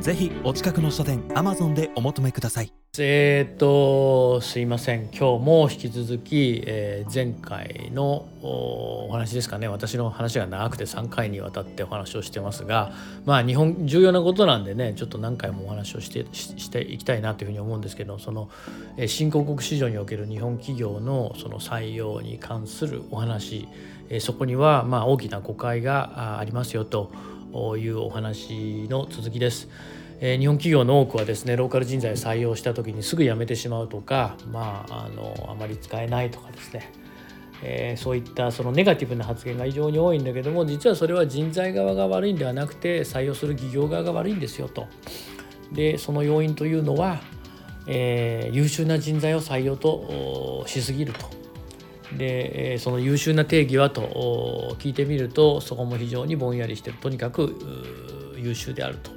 ぜひお近くの書店 Amazon でお求めください。えーっとすいません。今日も引き続き、えー前回のお話ですかね。私の話が長くて3回にわたってお話をしてますがまあ日本重要なことなんでねちょっと何回もお話をしてしていきたいなというふうに思うんですけどその、えー新興国市場における日本企業のその採用に関するお話、えーそこにはまあ大きな誤解がありますよというお話の続きです。え日本企業の多くはですねローカル人材を採用した時にすぐ辞めてしまうとか、まあ、あのあまり使えないとかですね、えーそういったそのネガティブな発言が非常に多いんだけども実はそれは人材側が悪いんではなくて採用する企業側が悪いんですよと。でその要因というのは、えー優秀な人材を採用としすぎると。でその優秀な定義はと聞いてみるとそこも非常にぼんやりしてる。とにかく優秀であると。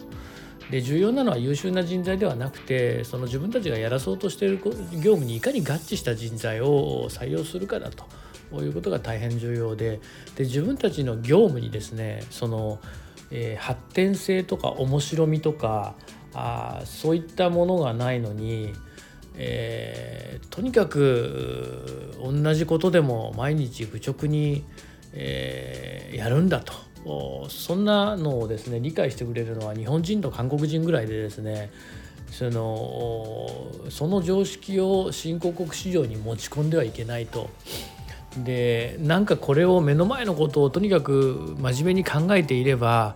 で重要なのは優秀な人材ではなくてその自分たちがやらそうとしている業務にいかに合致した人材を採用するかだと。いうことが大変重要で。で自分たちの業務にですねその、えー発展性とか面白みとかあそういったものがないのに、えーとにかく同じことでも毎日愚直に、えーやるんだとそんなのをですね理解してくれるのは日本人と韓国人ぐらいでですねそのその常識を新興国市場に持ち込んではいけないと。でなんかこれを目の前のことをとにかく真面目に考えていれば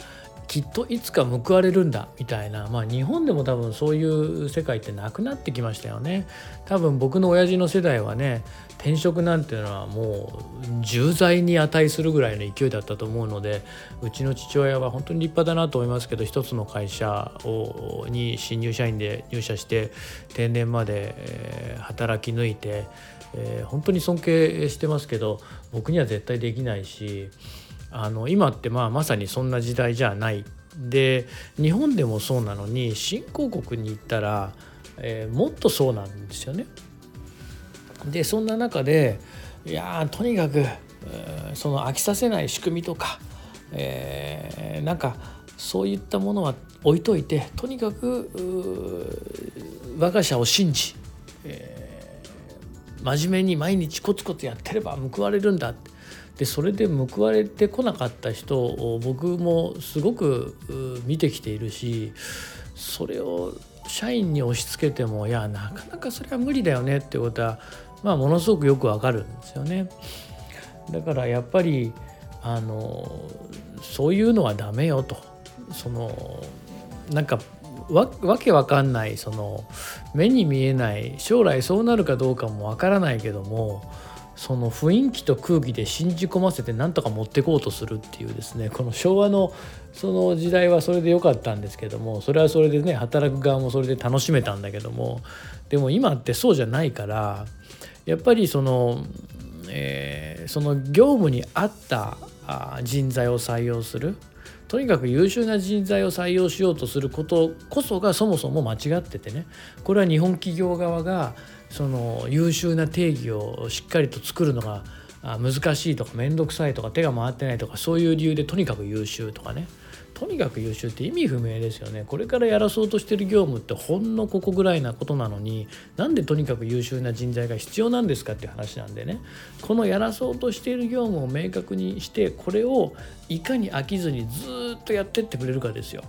きっといつか報われるんだみたいな。まあ日本でも多分そういう世界ってなくなってきましたよね。多分僕の親父の世代はね転職なんていうのはもう重罪に値するぐらいの勢いだったと思うのでうちの父親は本当に立派だなと思いますけど一つの会社をに新入社員で入社して定年までえ働き抜いてえー本当に尊敬してますけど僕には絶対できないしあの今ってまあまさにそんな時代じゃないで日本でもそうなのに新興国に行ったら、えーもっとそうなんですよね。でそんな中でいやとにかく、その飽きさせない仕組みとか、えーなんかそういったものは置いといてとにかく我が社を信じ、えー真面目に毎日コツコツやってれば報われるんだってでそれで報われてこなかった人を僕もすごく見てきているしそれを社員に押し付けてもいやなかなかそれは無理だよねってことは、まあ、ものすごくよくわかるんですよね。だからやっぱりあのそういうのはダメよとそのなんかわわけわかんないその目に見えない将来そうなるかどうかもわからないけどもその雰囲気と空気で信じ込ませてなんとか持ってこうとするっていうですねこの昭和のその時代はそれで良かったんですけどもそれはそれでね働く側もそれで楽しめたんだけどもでも今ってそうじゃないからやっぱりその、えーその業務に合った人材を採用するとにかく優秀な人材を採用しようとすることこそがそもそも間違っててね。これは日本企業側がその優秀な定義をしっかりと作るのが難しいとか面倒くさいとか手が回ってないとかそういう理由でとにかく優秀とかね。とにかく優秀って意味不明ですよね。これからやらそうとしてる業務ってほんのここぐらいなことなのになんでとにかく優秀な人材が必要なんですかっていう話なんでね。このやらそうとしている業務を明確にしてこれをいかに飽きずにずーっとやってってくれるかですよ。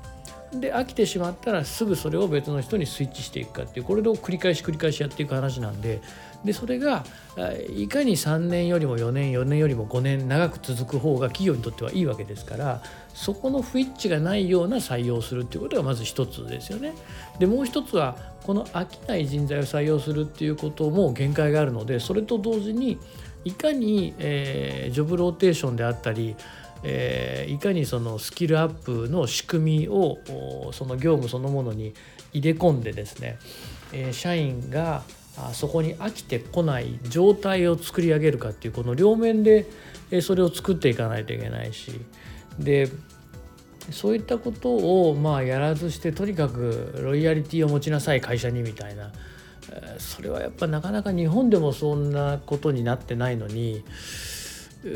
で飽きてしまったらすぐそれを別の人にスイッチしていくかっていうこれを繰り返し繰り返しやっていく話なんででそれがあいかに3年よりも4年4年よりも5年長く続く方が企業にとってはいいわけですからそこの不一致がないような採用するっていうことがまず一つですよね。でもう一つはこの飽きない人材を採用するっていうことも限界があるのでそれと同時にいかに、えージョブローテーションであったりえー、いかにそのスキルアップの仕組みをその業務そのものに入れ込んでですね、えー、社員がそこに飽きてこない状態を作り上げるかっていうこの両面でそれを作っていかないといけないしでそういったことをまあやらずしてとにかくロイヤリティを持ちなさい会社にみたいなそれはやっぱなかなか日本でもそんなことになってないのに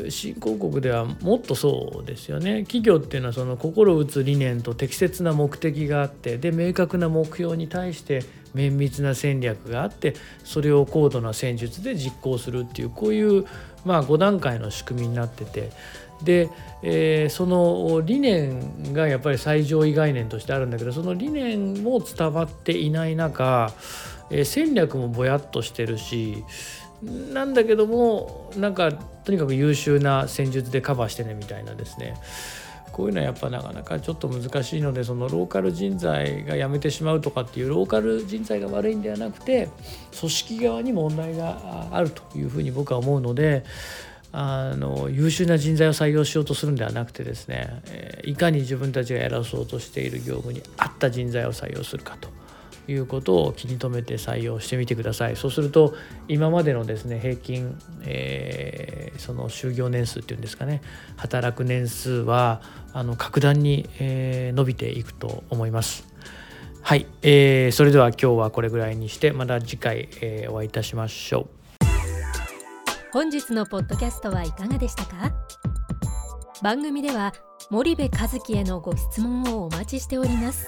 新興国ではもっとそうですよね。企業っていうのはその心打つ理念と適切な目的があってで明確な目標に対して綿密な戦略があってそれを高度な戦術で実行するっていうこういうまあ5段階の仕組みになってて。で、えー、その理念がやっぱり最上位概念としてあるんだけどその理念も伝わっていない中、えー、戦略もぼやっとしてるしなんだけどもなんかとにかく優秀な戦術でカバーしてねみたいなですね。こういうのはやっぱなかなかちょっと難しいのでそのローカル人材が辞めてしまうとかっていうローカル人材が悪いんではなくて組織側に問題があるというふうに僕は思うのであの優秀な人材を採用しようとするんではなくてですね、えいかに自分たちがやらそうとしている業務に合った人材を採用するかと。いうことを気に留めて採用してみてください。そうすると今までのですね平均、えー、その就業年数っていうんですかね働く年数はあの格段に、えー、伸びていくと思います。はい、えー、それでは今日はこれぐらいにしてまた次回、えー、お会いいたしましょう。本日のポッドキャストはいかがでしたか？番組では森部和樹へのご質問をお待ちしております。